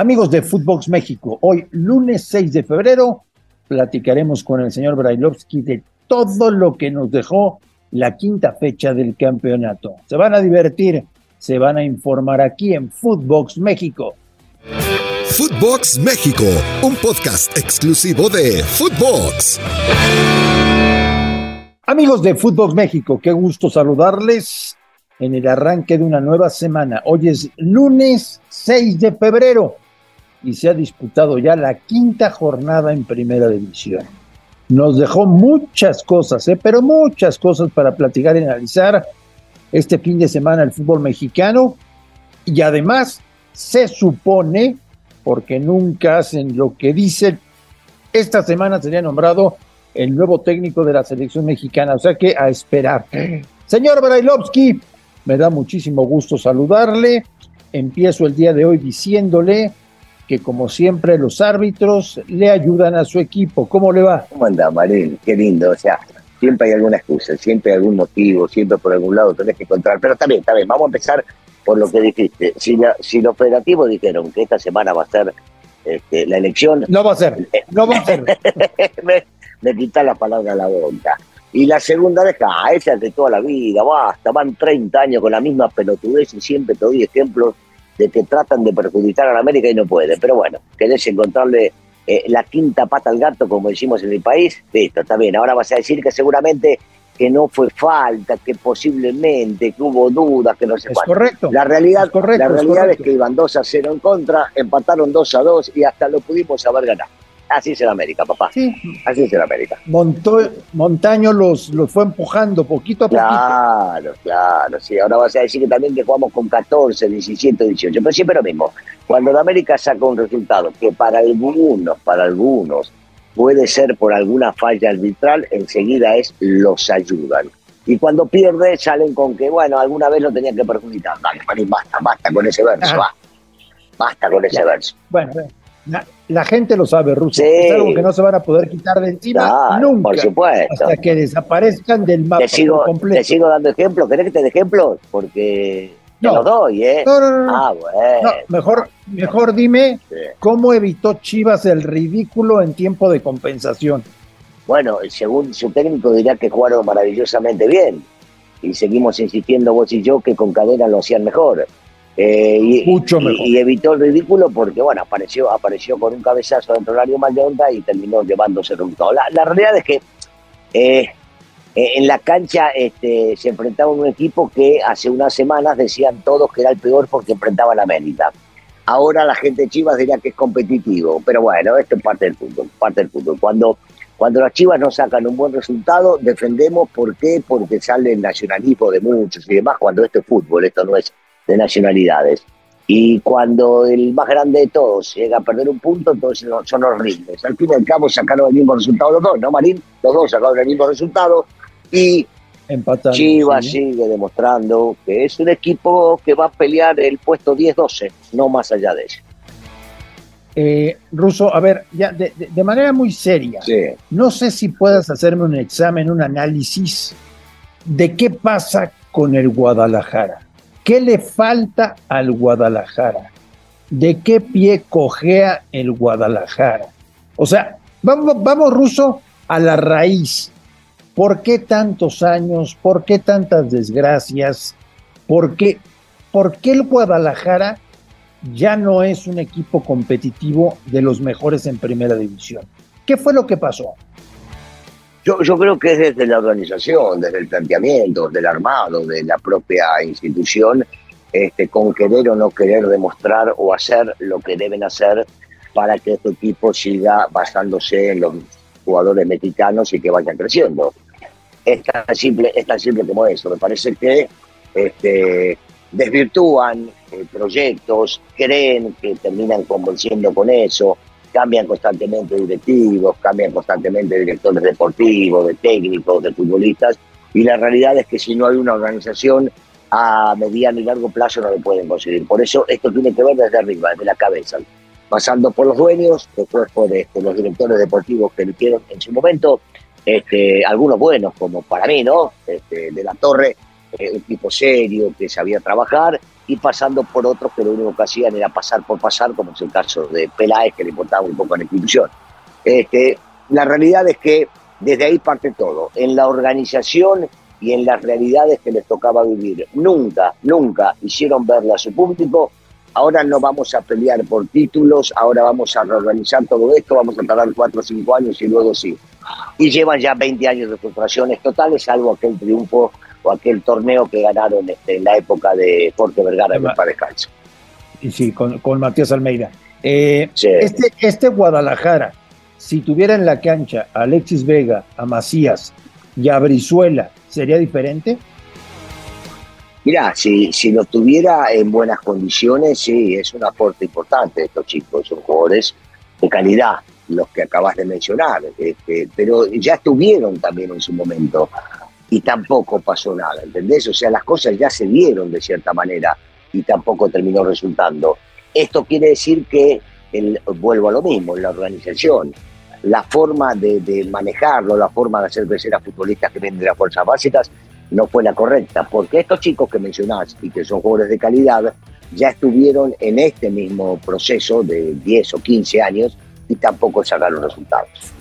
Amigos de Footbox México, hoy lunes 6 de febrero platicaremos con el señor Brailovsky de todo lo que nos dejó la quinta fecha del campeonato. Se van a divertir, se van a informar aquí en Footbox México. Footbox México, un podcast exclusivo de Footbox. Amigos de Footbox México, qué gusto saludarles en el arranque de una nueva semana. Hoy es lunes 6 de febrero y se ha disputado ya la quinta jornada en primera división. Nos dejó muchas cosas, ¿eh? pero muchas cosas para platicar y analizar este fin de semana el fútbol mexicano. Y además se supone, porque nunca hacen lo que dicen, esta semana sería nombrado el nuevo técnico de la selección mexicana. O sea que a esperar. Señor Brailovsky, me da muchísimo gusto saludarle. Empiezo el día de hoy diciéndole que como siempre los árbitros le ayudan a su equipo. ¿Cómo le va? ¿Cómo anda, Marel? Qué lindo. O sea, siempre hay alguna excusa, siempre hay algún motivo, siempre por algún lado tenés que encontrar. Pero está bien. Vamos a empezar por lo que dijiste. Si, la, si los operativos dijeron que esta semana va a ser este, la elección... No va a ser, no va a ser. me, me quita la palabra a la boca. Y la segunda vez, ah, esa es de toda la vida, basta, van 30 años con la misma pelotudez y siempre te doy ejemplos de que tratan de perjudicar a la América y no pueden. Pero bueno, querés encontrarle eh, la quinta pata al gato, como decimos en el país, listo, está bien. Ahora vas a decir que seguramente que no fue falta, que posiblemente, que hubo dudas, que no sé es Correcto. La realidad, la realidad es, que iban 2 a 0 en contra, empataron 2 a 2 y hasta lo pudimos haber ganado. Así es en América, papá. Sí. Así es en América. Montaño los, los fue empujando poquito a poquito. Claro, claro, sí. Ahora vas a decir que también que jugamos con 14, 17, 18. Pero siempre lo mismo. Cuando la América saca un resultado que para algunos, para algunos, puede ser por alguna falla arbitral, enseguida es los ayudan. Y cuando pierde, salen con que, bueno, alguna vez lo tenían que perjudicar. Dale, basta, basta con ese verso, va. Basta con ese verso. Bueno, la, gente lo sabe, Ruso. Es algo que no se van a poder quitar de encima nunca. Por supuesto. Hasta que desaparezcan del mapa te sigo, completo. Te sigo dando ejemplos. ¿Querés que te dé ejemplos? Porque no. te los doy, ¿eh? No, no, no. Ah, bueno. mejor, mejor dime cómo evitó Chivas el ridículo en tiempo de compensación. Bueno, según su técnico diría que jugaron maravillosamente bien. Y seguimos insistiendo vos y yo que con cadena lo hacían mejor. Eh, y, Mucho mejor. Y, evitó el ridículo porque, bueno, apareció, apareció con un cabezazo dentro del área Mayonda y terminó llevándose el resultado. La, realidad es que eh, eh, en la cancha este, se enfrentaba un equipo que hace unas semanas decían todos que era el peor porque enfrentaba a la América. Ahora la gente de Chivas diría que es competitivo, pero bueno, esto es parte del fútbol, parte del fútbol. Cuando, cuando las Chivas no sacan un buen resultado, defendemos, ¿por qué? Porque sale el nacionalismo de muchos y demás, cuando esto es fútbol, esto no es de nacionalidades. Y cuando el más grande de todos llega a perder un punto, entonces son horribles. Al fin y al cabo sacaron el mismo resultado los dos, ¿no, Marín? Los dos sacaron el mismo resultado y Chivas sigue demostrando que es un equipo que va a pelear el puesto 10-12, no más allá de eso. Eh, Ruso, a ver, ya de, de manera muy seria, no sé si puedas hacerme un examen, un análisis de qué pasa con el Guadalajara. ¿Qué le falta al Guadalajara? ¿De qué pie cojea el Guadalajara? O sea, vamos, vamos ruso a la raíz. ¿Por qué tantos años? ¿Por qué tantas desgracias? ¿Por qué, ¿Por qué el Guadalajara ya no es un equipo competitivo de los mejores en primera división? ¿Qué fue lo que pasó? Yo, creo que es desde la organización, desde el planteamiento, del armado, de la propia institución, este, con querer o no querer demostrar o hacer lo que deben hacer para que este equipo siga basándose en los jugadores mexicanos y que vaya creciendo. Es tan simple, es tan simple como eso. Me parece que este, desvirtúan eh, proyectos, creen que terminan convenciendo con eso, cambian constantemente directivos, cambian constantemente directores deportivos, de técnicos, de futbolistas, y la realidad es que si no hay una organización a mediano y largo plazo no lo pueden conseguir. Por eso esto tiene que ver desde arriba, desde la cabeza, pasando por los dueños, después por este, los directores deportivos que eligieron en su momento, este, algunos buenos, como para mí, ¿no? Este, de la Torre, eh, un tipo serio que sabía trabajar, y pasando por otros que lo único que hacían era pasar por pasar, como es el caso de Peláez, que le importaba un poco la institución. Este, la realidad es que desde ahí parte todo, en la organización y en las realidades que les tocaba vivir. Nunca, nunca hicieron verle a su público. Ahora no vamos a pelear por títulos, ahora vamos a reorganizar todo esto, vamos a tardar cuatro o cinco años y luego sí. Y llevan ya 20 años de frustraciones totales, salvo aquel triunfo o aquel torneo que ganaron este, en la época de Jorge Vergara en el Descalzo. Y sí, con, con Matías Almeida. Eh, este, este Guadalajara, si tuviera en la cancha a Alexis Vega, a Macías y a Brizuela, ¿sería diferente? Mira, si, si lo tuviera en buenas condiciones, sí, es un aporte importante estos chicos, son jugadores de calidad, los que acabas de mencionar, este, pero ya estuvieron también en su momento y tampoco pasó nada, ¿entendés? O sea, las cosas ya se dieron de cierta manera y tampoco terminó resultando. Esto quiere decir que, el, vuelvo a lo mismo, la organización, la forma de, manejarlo, la forma de hacer crecer a futbolistas que vienen de las fuerzas básicas, no fue la correcta, porque estos chicos que mencionás y que son jugadores de calidad, ya estuvieron en este mismo proceso de 10 o 15 años y tampoco sacaron resultados.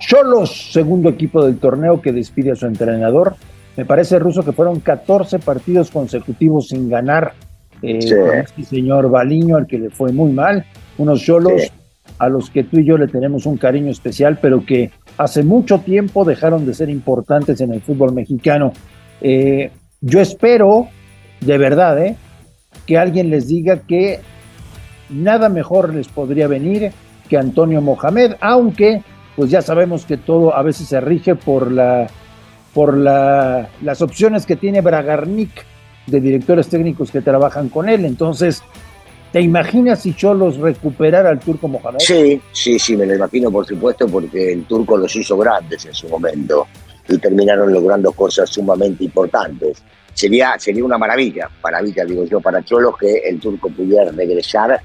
Cholos, segundo equipo del torneo que despide a su entrenador. Me parece, Ruso, que fueron 14 partidos consecutivos sin ganar eh, este señor Baliño, al que le fue muy mal. Unos Cholos a los que tú y yo le tenemos un cariño especial, pero que hace mucho tiempo dejaron de ser importantes en el fútbol mexicano. Eh, yo espero, de verdad, eh, que alguien les diga que nada mejor les podría venir que Antonio Mohamed, aunque pues ya sabemos que todo a veces se rige por la por la, las opciones que tiene Bragarnik de directores técnicos que trabajan con él. Entonces, ¿te imaginas si Cholos recuperara al turco Mohamed? Sí, sí, sí, me lo imagino, por supuesto, porque el turco los hizo grandes en su momento y terminaron logrando cosas sumamente importantes. Sería, sería una maravilla, maravilla, digo yo, para Cholos que el turco pudiera regresar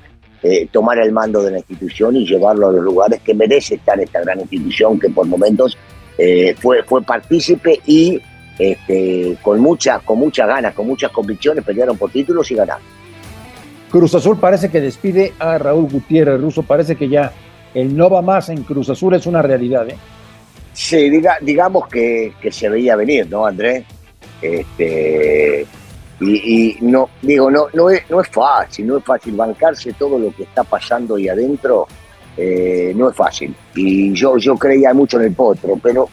eh, tomar el mando de la institución y llevarlo a los lugares que merece estar esta gran institución que por momentos eh, fue, fue partícipe y este, con, mucha, con muchas ganas, con muchas convicciones pelearon por títulos y ganaron. Cruz Azul parece que despide a Raúl Gutiérrez Russo, parece que ya el no va más en Cruz Azul es una realidad. ¿eh? Sí, diga, digamos que, que se veía venir, ¿no, Andrés? Este, y, no, digo, no, no, es, no es fácil, no es fácil bancarse todo lo que está pasando ahí adentro, eh, no es fácil. Y yo, yo creía mucho en el potro, pero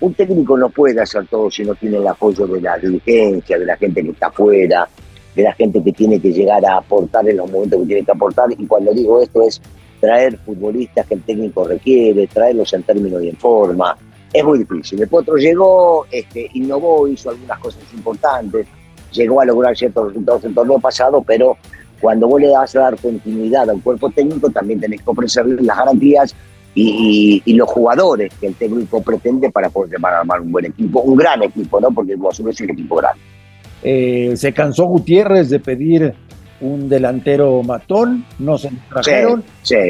un técnico no puede hacer todo si no tiene el apoyo de la dirigencia, de la gente que está afuera, de la gente que tiene que llegar a aportar en los momentos que tiene que aportar. Y cuando digo esto es traer futbolistas que el técnico requiere, traerlos en términos y en forma. Es muy difícil. El Potro llegó, este, innovó, hizo algunas cosas importantes llegó a lograr ciertos resultados en torneo pasado, pero cuando vos le vas a dar continuidad al cuerpo técnico, también tenés que ofrecerle las garantías y, los jugadores que el técnico pretende para poder armar un buen equipo, un gran equipo, ¿no? Porque el Azul es un equipo grande. Eh, se cansó Gutiérrez de pedir un delantero matón, no se trajeron,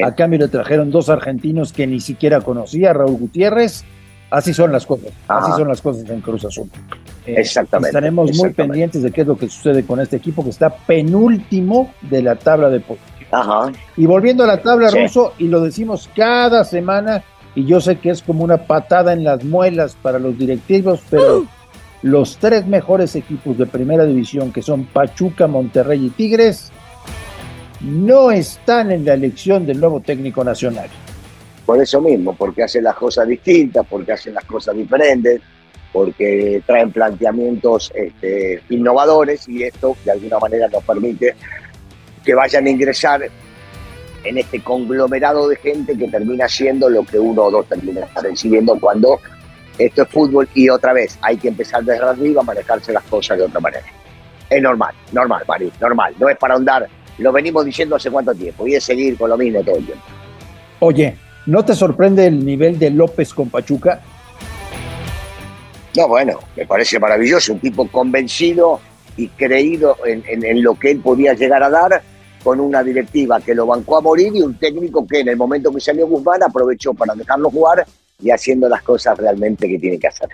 a cambio le trajeron dos argentinos que ni siquiera conocía, Raúl Gutiérrez, Así son las cosas, así son las cosas en Cruz Azul. Eh, exactamente. Estaremos muy pendientes de qué es lo que sucede con este equipo que está penúltimo de la tabla de posiciones. Y volviendo a la tabla ruso, y lo decimos cada semana, y yo sé que es como una patada en las muelas para los directivos, pero los tres mejores equipos de primera división, que son Pachuca, Monterrey y Tigres, no están en la elección del nuevo técnico nacional por eso mismo, porque hacen las cosas distintas, porque hacen las cosas diferentes, porque traen planteamientos este, innovadores y esto de alguna manera nos permite que vayan a ingresar en este conglomerado de gente que termina siendo lo que uno o dos termina recibiendo cuando esto es fútbol y otra vez hay que empezar desde arriba a manejarse las cosas de otra manera. Es normal, normal, Mari, normal. No es para ahondar, lo venimos diciendo hace cuánto tiempo y es seguir con lo mismo todo el tiempo. Oye, ¿No te sorprende el nivel de López con Pachuca? No, bueno, me parece maravilloso, un tipo convencido y creído en, lo que él podía llegar a dar, con una directiva que lo bancó a morir y un técnico que en el momento que salió Guzmán aprovechó para dejarlo jugar y haciendo las cosas realmente que tiene que hacer.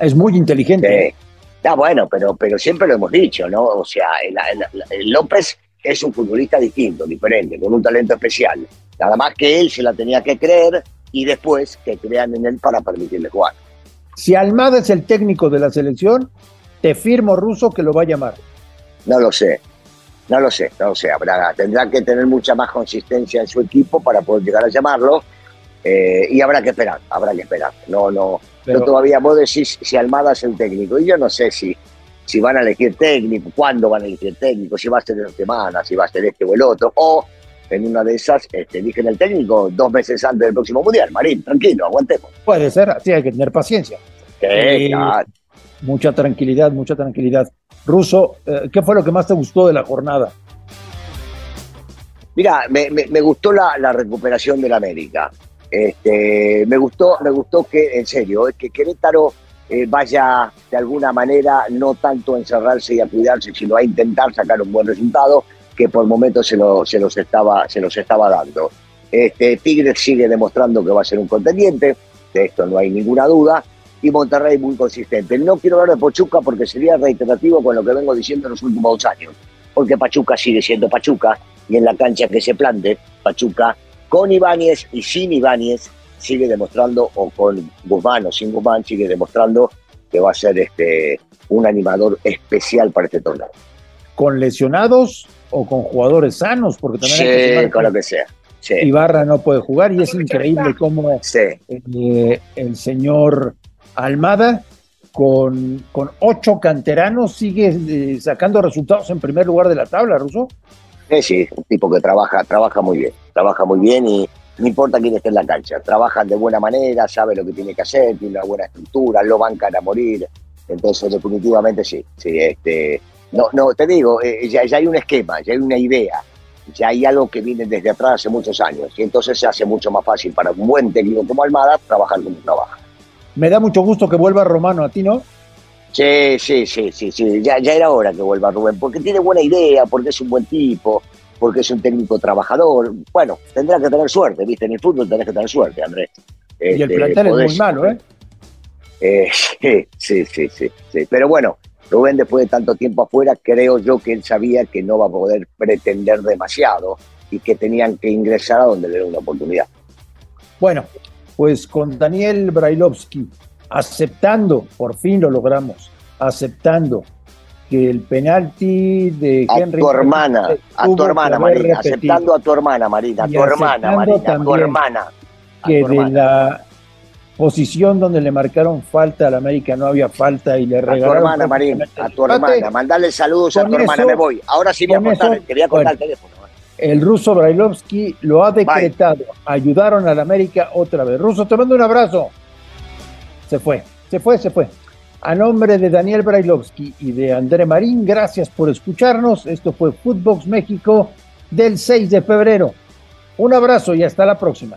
Es muy inteligente. Está bueno, pero, pero siempre lo hemos dicho, ¿no? O sea, López es un futbolista distinto, diferente, con un talento especial. Nada más que él se la tenía que creer y después que crean en él para permitirle jugar. Si Almada es el técnico de la selección, te firmo ruso que lo va a llamar. No lo sé, no lo sé, no lo sé. Habrá, tendrá que tener mucha más consistencia en su equipo para poder llegar a llamarlo eh, y habrá que esperar, habrá que esperar. No, no, no todavía vos decís si Almada es el técnico y yo no sé si, si van a elegir técnico, cuándo van a elegir técnico, si va a ser en semana, si va a ser este o el otro, o en una de esas este, eligen el técnico dos meses antes del próximo mundial. Marín, tranquilo, aguantemos. Puede ser, así hay que tener paciencia. Eh, mucha tranquilidad, mucha tranquilidad. Ruso, eh, ¿qué fue lo que más te gustó de la jornada? Mira, me, me, gustó la, la, recuperación del América. Este, me gustó, me gustó que, en serio, es que Querétaro eh, vaya de alguna manera no tanto a encerrarse y a cuidarse, sino a intentar sacar un buen resultado que por momentos se, lo, se, los, estaba, se los estaba dando. Este, Tigres sigue demostrando que va a ser un contendiente, de esto no hay ninguna duda, y Monterrey muy consistente. No quiero hablar de Pachuca porque sería reiterativo con lo que vengo diciendo en los últimos años, porque Pachuca sigue siendo Pachuca y en la cancha que se plante, Pachuca con Ibáñez y sin Ibáñez sigue demostrando, o con Guzmán o sin Guzmán, sigue demostrando que va a ser este, un animador especial para este torneo. ¿Con lesionados o con jugadores sanos? Porque también sí, hay que con lo que sea. Ibarra no puede jugar y es increíble cómo eh, el señor Almada con, con ocho canteranos sigue eh, sacando resultados en primer lugar de la tabla, Ruso. Sí, sí, un tipo que trabaja, trabaja muy bien, trabaja muy bien y no importa quién esté en la cancha, trabaja de buena manera, sabe lo que tiene que hacer, tiene una buena estructura, lo bancan a morir, entonces definitivamente sí, sí, este, no, no, te digo, eh, ya, ya hay un esquema, ya hay una idea, ya hay algo que viene desde atrás hace muchos años y entonces se hace mucho más fácil para un buen técnico como Almada trabajar como trabaja. Me da mucho gusto que vuelva Romano a ti, ¿no? Sí, sí, sí, sí, sí. Ya, ya era hora que vuelva Rubén, porque tiene buena idea, porque es un buen tipo, porque es un técnico trabajador. Bueno, tendrá que tener suerte, ¿viste? En el fútbol tenés que tener suerte, Andrés. y el este, plantel es muy malo, ¿eh? ¿eh? sí, sí, sí, sí. Pero bueno, Rubén después de tanto tiempo afuera, creo yo que él sabía que no va a poder pretender demasiado y que tenían que ingresar a donde le dé una oportunidad. Bueno, pues con Daniel Brailovsky aceptando, por fin lo logramos, aceptando que el penalti de Henry. A tu hermana, a tu hermana, Marina, aceptando a tu hermana, Marina, a tu hermana, Marina, a tu hermana. Que de la posición donde le marcaron falta al América no había falta y le regalaron. A tu hermana, Marina, a tu hermana, mandale saludos a tu hermana, me voy. Ahora sí voy a contar, quería contar el teléfono el ruso Brailovsky lo ha decretado. Ayudaron al América otra vez. Ruso, te mando un abrazo. Se fue, se fue, se fue. A nombre de Daniel Brailovsky y de André Marín, gracias por escucharnos. Esto fue Footbox México del 6 de febrero. Un abrazo y hasta la próxima.